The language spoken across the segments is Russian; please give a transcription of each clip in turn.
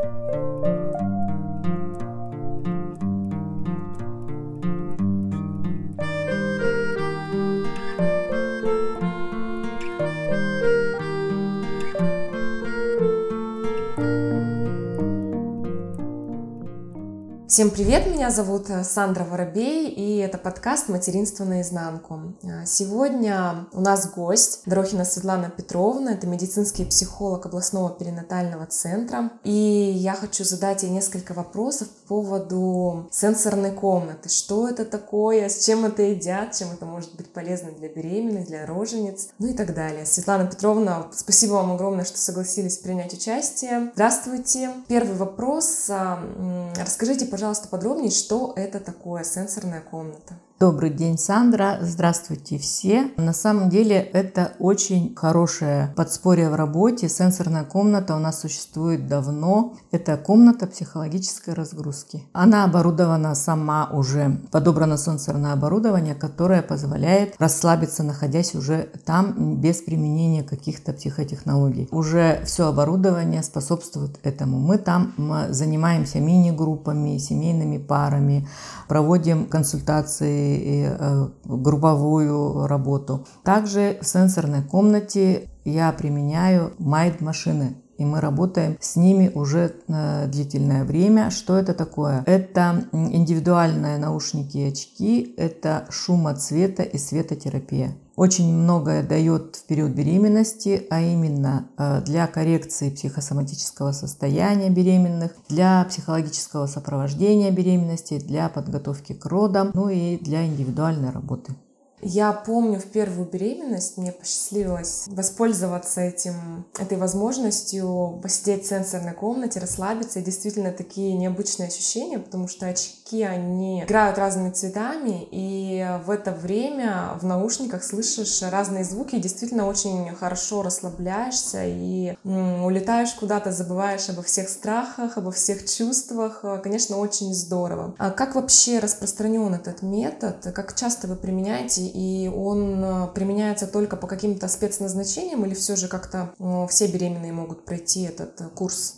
Thank you. Всем привет, меня зовут э, Сандра Воробей, и это подкаст «Материнство наизнанку». Э, сегодня у нас гость Дорохина Светлана Петровна, это медицинский психолог областного перинатального центра. И я хочу задать ей несколько вопросов по поводу сенсорной комнаты. Что это такое, с чем это едят, чем это может быть полезно для беременных, для рожениц, ну и так далее. Светлана Петровна, спасибо вам огромное, что согласились принять участие. Здравствуйте. Первый вопрос. Расскажите, пожалуйста, пожалуйста, подробнее, что это такое сенсорная комната. Добрый день, Сандра. Здравствуйте все. На самом деле это очень хорошее подспорье в работе. Сенсорная комната у нас существует давно. Это комната психологической разгрузки. Она оборудована сама уже. Подобрано сенсорное оборудование, которое позволяет расслабиться, находясь уже там без применения каких-то психотехнологий. Уже все оборудование способствует этому. Мы там занимаемся мини-группами, семейными парами, проводим консультации и э, групповую работу. Также в сенсорной комнате я применяю майд-машины и мы работаем с ними уже э, длительное время. Что это такое? Это индивидуальные наушники и очки, это шумоцвета и светотерапия. Очень многое дает в период беременности, а именно э, для коррекции психосоматического состояния беременных, для психологического сопровождения беременности, для подготовки к родам, ну и для индивидуальной работы. Я помню в первую беременность мне посчастливилось воспользоваться этим, этой возможностью посидеть в сенсорной комнате, расслабиться. И действительно такие необычные ощущения, потому что очки, они играют разными цветами, и в это время в наушниках слышишь разные звуки, и действительно очень хорошо расслабляешься и улетаешь куда-то, забываешь обо всех страхах, обо всех чувствах. Конечно, очень здорово. А как вообще распространен этот метод? Как часто вы применяете и он э, применяется только по каким-то спецназначениям или все же как-то э, все беременные могут пройти этот э, курс?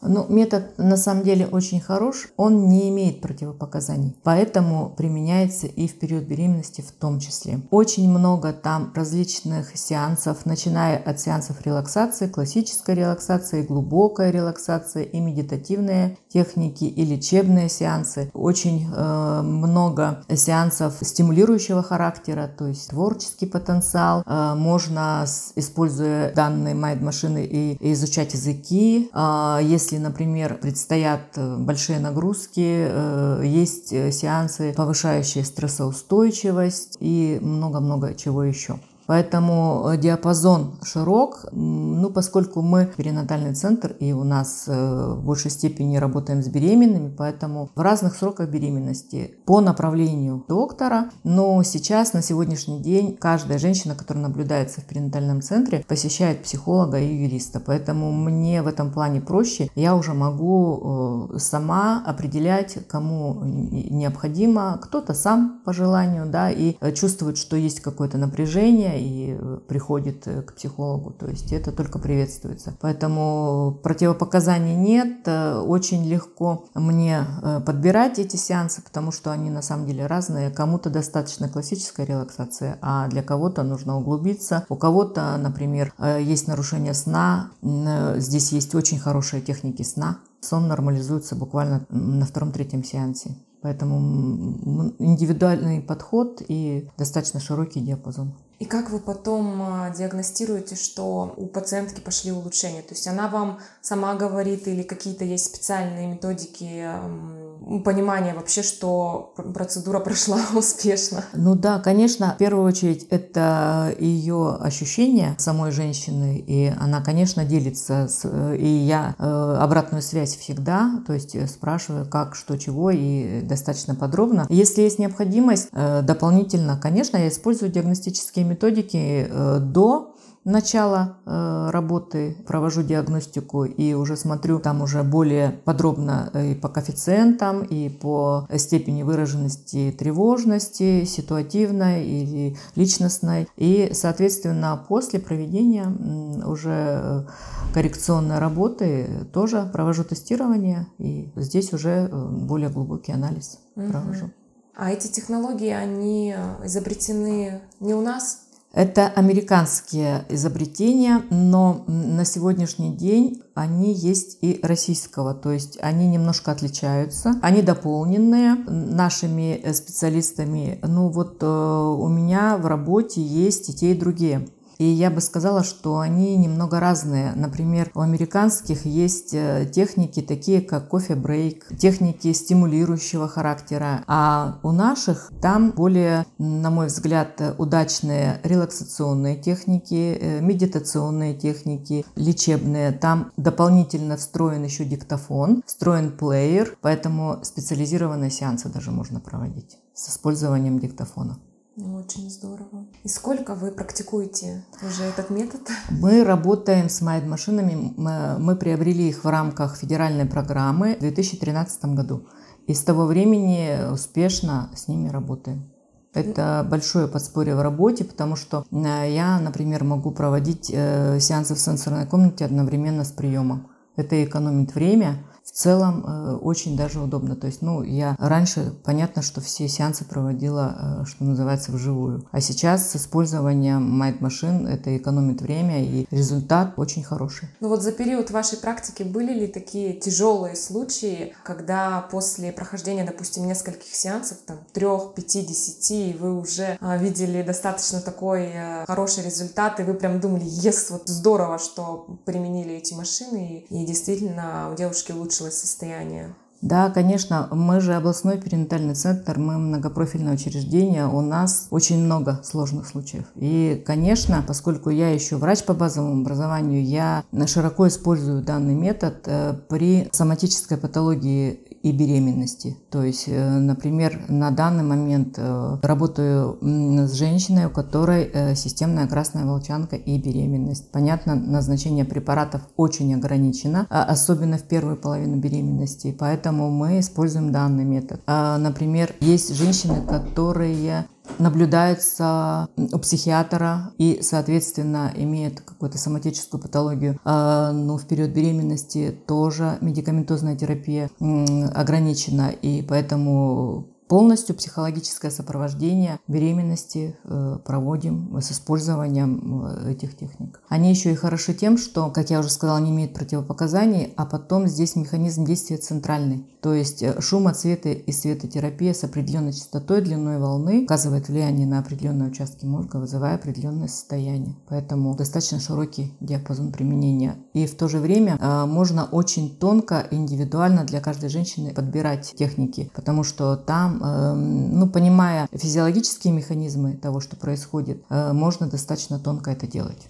Ну, метод на самом деле очень хорош, он не имеет противопоказаний, поэтому применяется и в период беременности в том числе. Очень много там различных сеансов, начиная от сеансов релаксации, классической релаксации, глубокой релаксации и медитативные техники и лечебные сеансы. Очень э, много сеансов стимулирующего характера, то есть творческий потенциал. Э, можно, используя данные майнд-машины, и, изучать языки. Э, если если, например, предстоят э, большие нагрузки, э, есть э, сеансы, повышающие стрессоустойчивость и много-много чего еще. Поэтому э, диапазон широк, ну, поскольку мы перинатальный центр и у нас э, в большей степени работаем с беременными, поэтому в разных сроках беременности по направлению доктора, но сейчас, на сегодняшний день, каждая женщина, которая наблюдается в перинатальном центре, посещает психолога и юриста, поэтому мне в этом плане проще, я уже могу э, сама определять, кому необходимо, кто-то сам по желанию, да, и чувствует, что есть какое-то напряжение, и э, приходит э, к психологу. То есть это только приветствуется. Поэтому противопоказаний нет. Э, очень легко мне подбирать эти сеансы, потому что они на самом деле разные. Кому-то достаточно классическая релаксация, а для кого-то нужно углубиться. У кого-то, например, есть нарушение сна. Здесь есть очень хорошие техники сна. Сон нормализуется буквально на втором-третьем сеансе. Поэтому индивидуальный подход и достаточно широкий диапазон. И как вы потом а, диагностируете, что у пациентки пошли улучшения? То есть она вам сама говорит или какие-то есть специальные методики понимания вообще, что процедура прошла успешно? Ну да, конечно, в первую очередь это ее ощущения самой женщины, и она, конечно, делится, с, и я э, обратную связь всегда, то есть спрашиваю, как, что, чего, и достаточно подробно. Если есть необходимость, э, дополнительно, конечно, я использую диагностические методики э, до начала э, работы, провожу диагностику и уже смотрю там уже более подробно и по коэффициентам, и по степени выраженности тревожности, ситуативной или личностной. И, соответственно, после проведения уже коррекционной работы тоже провожу тестирование, и здесь уже э, более глубокий анализ угу. провожу. А эти технологии, они изобретены не у нас? Это американские изобретения, но на сегодняшний день они есть и российского, то есть они немножко отличаются. Они дополненные нашими специалистами. Ну вот э, у меня в работе есть и те, и другие. И я бы сказала, что они немного разные. Например, у американских есть э, техники такие, как кофе-брейк, техники стимулирующего характера. А у наших там более, на мой взгляд, удачные релаксационные техники, э, медитационные техники, лечебные. Там дополнительно встроен еще диктофон, встроен плеер, поэтому специализированные сеансы даже можно проводить с использованием диктофона. Очень здорово. И сколько вы практикуете уже этот метод? Мы работаем с майд-машинами. Мы приобрели их в рамках федеральной программы в 2013 году. И с того времени успешно с ними работаем. Это большое подспорье в работе, потому что э, я, например, могу проводить э, сеансы в сенсорной комнате одновременно с приемом. Это экономит время, в целом э, очень даже удобно. То есть, ну, я раньше, понятно, что все сеансы проводила, э, что называется, вживую. А сейчас с использованием Mind машин это экономит время и результат очень хороший. Ну вот за период вашей практики были ли такие тяжелые случаи, когда после прохождения, допустим, нескольких сеансов, там, трех, пяти, десяти, вы уже а, видели достаточно такой а, хороший результат, и вы прям думали, ес, вот здорово, что применили эти машины, и действительно у девушки лучше улучшилось состояние? Да, конечно, мы же областной перинатальный центр, мы многопрофильное учреждение, у нас очень много сложных случаев. И, конечно, поскольку я еще врач по базовому образованию, я широко использую данный метод э, при соматической патологии и беременности. То есть, э, например, на данный момент э, работаю с женщиной, у которой системная красная волчанка и беременность. Понятно, назначение препаратов очень ограничено, а особенно в первую половину беременности, поэтому мы используем данный метод. А, например, есть женщины, которые наблюдаются у психиатра и, соответственно, имеют какую-то соматическую патологию. А, но в период беременности тоже медикаментозная терапия ограничена, и поэтому Полностью психологическое сопровождение беременности э, проводим с использованием э, этих техник. Они еще и хороши тем, что, как я уже сказала, не имеют противопоказаний, а потом здесь механизм действия центральный. То есть э, шумоцветы и светотерапия с определенной частотой, длиной волны оказывает влияние на определенные участки мозга, вызывая определенное состояние. Поэтому достаточно широкий диапазон применения. И в то же время можно очень тонко, индивидуально для каждой женщины подбирать техники, потому что там Эм, ну, понимая физиологические механизмы того, что происходит, э, можно достаточно тонко это делать.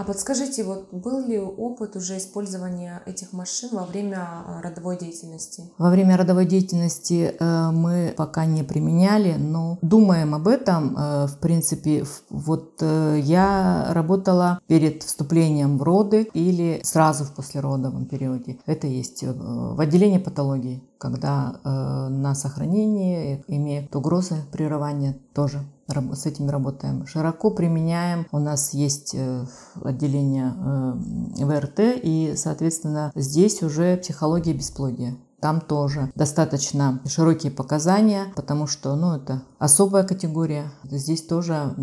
А подскажите, вот был ли опыт уже использования этих машин во время а, родовой деятельности? Во время родовой деятельности э, мы пока не применяли, но думаем об этом. Э, в принципе, вот э, я работала перед вступлением в роды или сразу в послеродовом периоде. Это есть в отделении патологии, когда на сохранении имеют угрозы прерывания тоже с этим работаем. Широко применяем. У нас есть э, отделение э, ВРТ, и, соответственно, здесь уже психология бесплодия. Там тоже достаточно широкие показания, потому что ну, это особая категория. Здесь тоже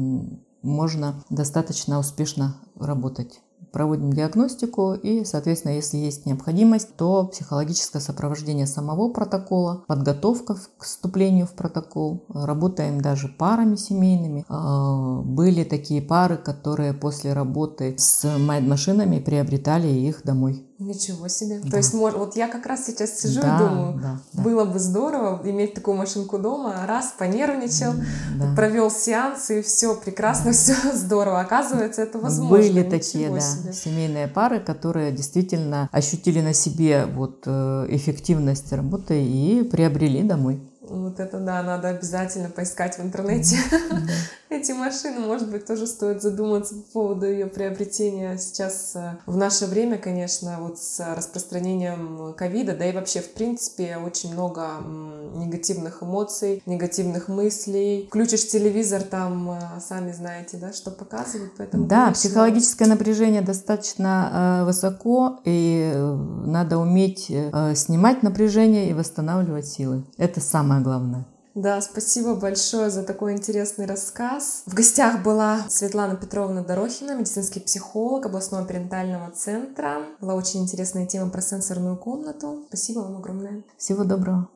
можно достаточно успешно работать проводим диагностику и, соответственно, если есть необходимость, то психологическое сопровождение самого протокола, подготовка к вступлению в протокол. Работаем даже парами семейными. А, были такие пары, которые после работы с майд-машинами приобретали их домой. Ничего себе. Да. То есть, вот я как раз сейчас сижу да, и думаю, да, да. было бы здорово иметь такую машинку дома, раз, понервничал, да. провел сеанс, и все прекрасно, все здорово. Оказывается, это возможно. Были Ничего такие, да, себе. семейные пары, которые действительно ощутили на себе вот э, эффективность работы и приобрели домой. Вот это да, надо обязательно поискать в интернете эти машины. Может быть, тоже стоит задуматься по поводу ее приобретения сейчас э, в наше время, конечно, вот с распространением ковида, да и вообще, в принципе, очень много негативных эмоций, негативных мыслей. Включишь телевизор, там, э, сами знаете, да, что показывают, поэтому... Да, конечно... психологическое напряжение достаточно э, высоко, и надо уметь снимать напряжение и восстанавливать силы. Это самое самое главное. Да, спасибо большое за такой интересный рассказ. В гостях была Светлана Петровна Дорохина, медицинский психолог областного перинатального центра. Была очень интересная тема про сенсорную комнату. Спасибо вам огромное. Всего доброго.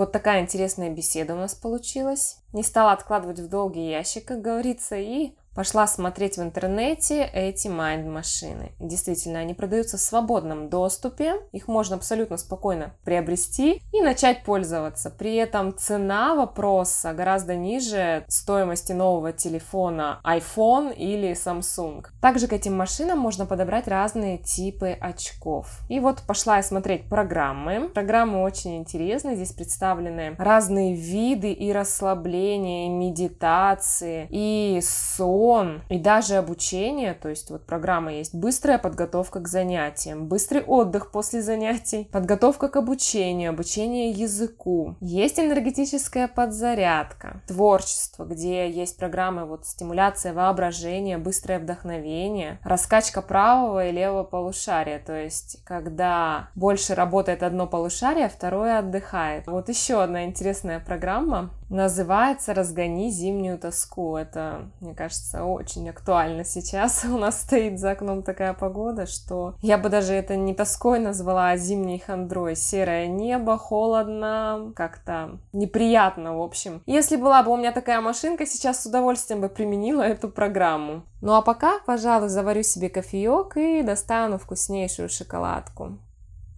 Вот такая интересная беседа у нас получилась. Не стала откладывать в долгий ящик, как говорится, и Пошла смотреть в интернете эти майнд-машины. Действительно, они продаются в свободном доступе, их можно абсолютно спокойно приобрести и начать пользоваться. При этом цена вопроса гораздо ниже стоимости нового телефона iPhone или Samsung. Также к этим машинам можно подобрать разные типы очков. И вот пошла я смотреть программы. Программы очень интересные, здесь представлены разные виды и расслабления, и медитации, и сон, сон и даже обучение, то есть вот программа есть быстрая подготовка к занятиям, быстрый отдых после занятий, подготовка к обучению, обучение языку. Есть энергетическая подзарядка, творчество, где есть программы вот стимуляция воображения, быстрое вдохновение, раскачка правого и левого полушария, то есть когда больше работает одно полушарие, а второе отдыхает. Вот еще одна интересная программа называется «Разгони зимнюю тоску». Это, мне кажется, очень актуально сейчас. У нас стоит за окном такая погода, что я бы даже это не тоской назвала, а зимней хандрой. Серое небо, холодно, как-то неприятно, в общем. Если была бы у меня такая машинка, сейчас с удовольствием бы применила эту программу. Ну а пока, пожалуй, заварю себе кофеек и достану вкуснейшую шоколадку.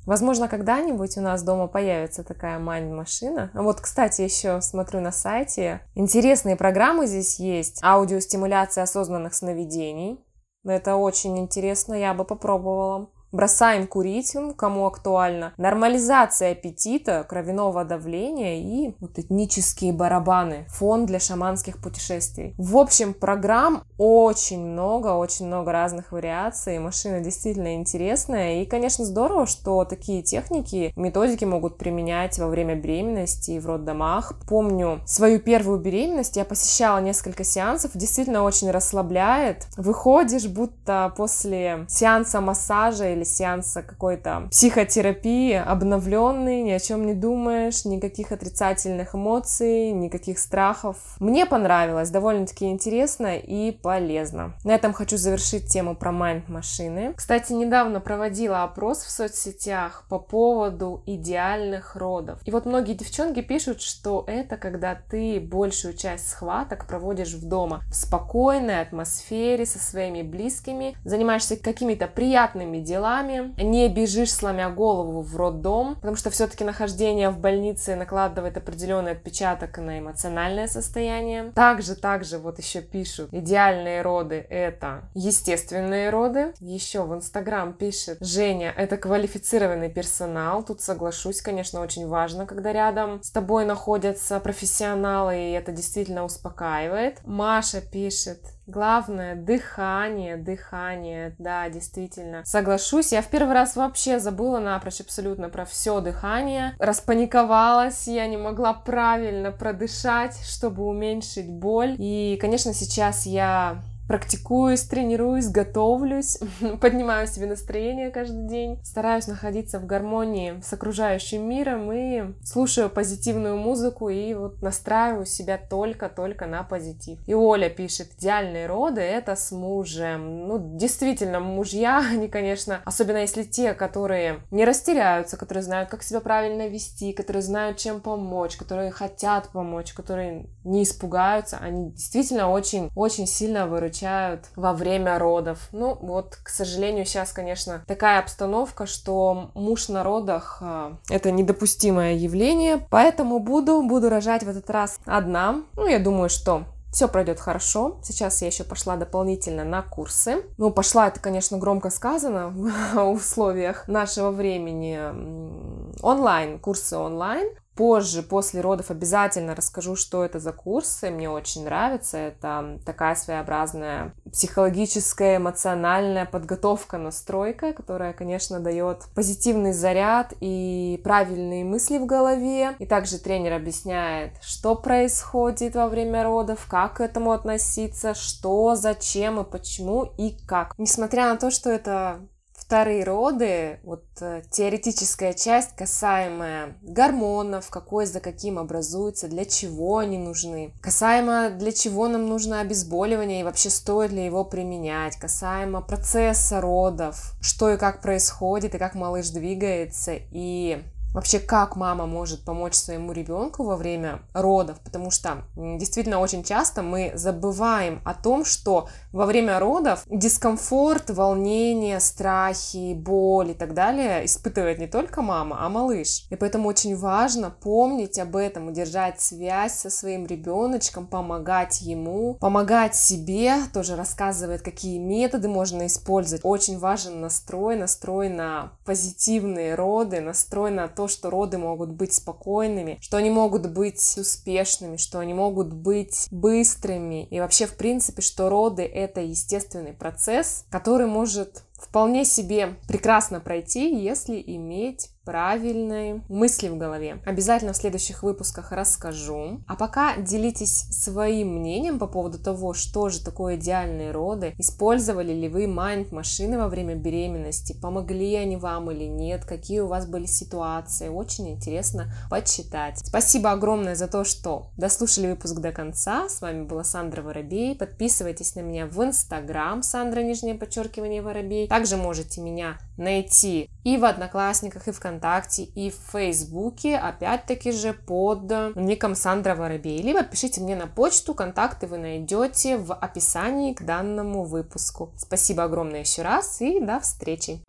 Возможно, когда-нибудь у нас дома появится такая майн-машина. Вот, кстати, еще смотрю на сайте. Интересные программы здесь есть. Аудиостимуляция осознанных сновидений. Это очень интересно, я бы попробовала. Бросаем курить, кому актуально. Нормализация аппетита, кровяного давления и вот этнические барабаны. Фон для шаманских путешествий. В общем, программ очень много, очень много разных вариаций. Машина действительно интересная. И, конечно, здорово, что такие техники, методики могут применять во время беременности и в роддомах. Помню свою первую беременность, я посещала несколько сеансов, действительно очень расслабляет. Выходишь, будто после сеанса массажа или или сеанса какой-то психотерапии, обновленный, ни о чем не думаешь, никаких отрицательных эмоций, никаких страхов. Мне понравилось, довольно-таки интересно и полезно. На этом хочу завершить тему про майнд-машины. Кстати, недавно проводила опрос в соцсетях по поводу идеальных родов. И вот многие девчонки пишут, что это когда ты большую часть схваток проводишь в дома, в спокойной атмосфере со своими близкими, занимаешься какими-то приятными делами, делами, не бежишь, сломя голову в роддом, потому что все-таки нахождение в больнице накладывает определенный отпечаток на эмоциональное состояние. Также, также вот еще пишут, идеальные роды это естественные роды. Еще в Инстаграм пишет, Женя, это квалифицированный персонал. Тут соглашусь, конечно, очень важно, когда рядом с тобой находятся профессионалы, и это действительно успокаивает. Маша пишет, Главное дыхание, дыхание, да, действительно. Соглашусь, я в первый раз вообще забыла напрочь абсолютно про все дыхание. Распаниковалась, я не могла правильно продышать, чтобы уменьшить боль. И, конечно, сейчас я практикуюсь, тренируюсь, готовлюсь, поднимаю себе настроение каждый день, стараюсь находиться в гармонии с окружающим миром и слушаю позитивную музыку и вот настраиваю себя только-только на позитив. И Оля пишет, идеальные роды это с мужем. Ну, действительно, мужья, они, конечно, особенно если те, которые не растеряются, которые знают, как себя правильно вести, которые знают, чем помочь, которые хотят помочь, которые не испугаются, они действительно очень-очень сильно выручают встречают во время родов. Ну, вот, к сожалению, сейчас, конечно, такая обстановка, что муж на родах э, это недопустимое явление, поэтому буду, буду рожать в этот раз одна. Ну, я думаю, что все пройдет хорошо. Сейчас я еще пошла дополнительно на курсы. Ну, пошла это, конечно, громко сказано в условиях нашего времени. Онлайн, курсы онлайн. Позже, после родов, обязательно расскажу, что это за курсы. Мне очень нравится. Это такая своеобразная психологическая, эмоциональная подготовка, настройка, которая, конечно, дает позитивный заряд и правильные мысли в голове. И также тренер объясняет, что происходит во время родов, как к этому относиться, что, зачем и почему и как. Несмотря на то, что это вторые роды, вот э, теоретическая часть, касаемая гормонов, какой за каким образуется, для чего они нужны, касаемо для чего нам нужно обезболивание и вообще стоит ли его применять, касаемо процесса родов, что и как происходит, и как малыш двигается, и вообще как мама может помочь своему ребенку во время родов, потому что действительно очень часто мы забываем о том, что во время родов дискомфорт, волнение, страхи, боль и так далее испытывает не только мама, а малыш. И поэтому очень важно помнить об этом, удержать связь со своим ребеночком, помогать ему, помогать себе, тоже рассказывает, какие методы можно использовать. Очень важен настрой, настрой на позитивные роды, настрой на то, то, что роды могут быть спокойными, что они могут быть успешными, что они могут быть быстрыми. И вообще, в принципе, что роды — это естественный процесс, который может вполне себе прекрасно пройти, если иметь правильные мысли в голове. Обязательно в следующих выпусках расскажу. А пока делитесь своим мнением по поводу того, что же такое идеальные роды. Использовали ли вы майнд-машины во время беременности? Помогли они вам или нет? Какие у вас были ситуации? Очень интересно почитать. Спасибо огромное за то, что дослушали выпуск до конца. С вами была Сандра Воробей. Подписывайтесь на меня в Инстаграм Сандра, нижнее подчеркивание, Воробей. Также можете меня найти и в Одноклассниках, и ВКонтакте, и в Фейсбуке, опять-таки же под ником Сандра Воробей. Либо пишите мне на почту, контакты вы найдете в описании к данному выпуску. Спасибо огромное еще раз и до встречи!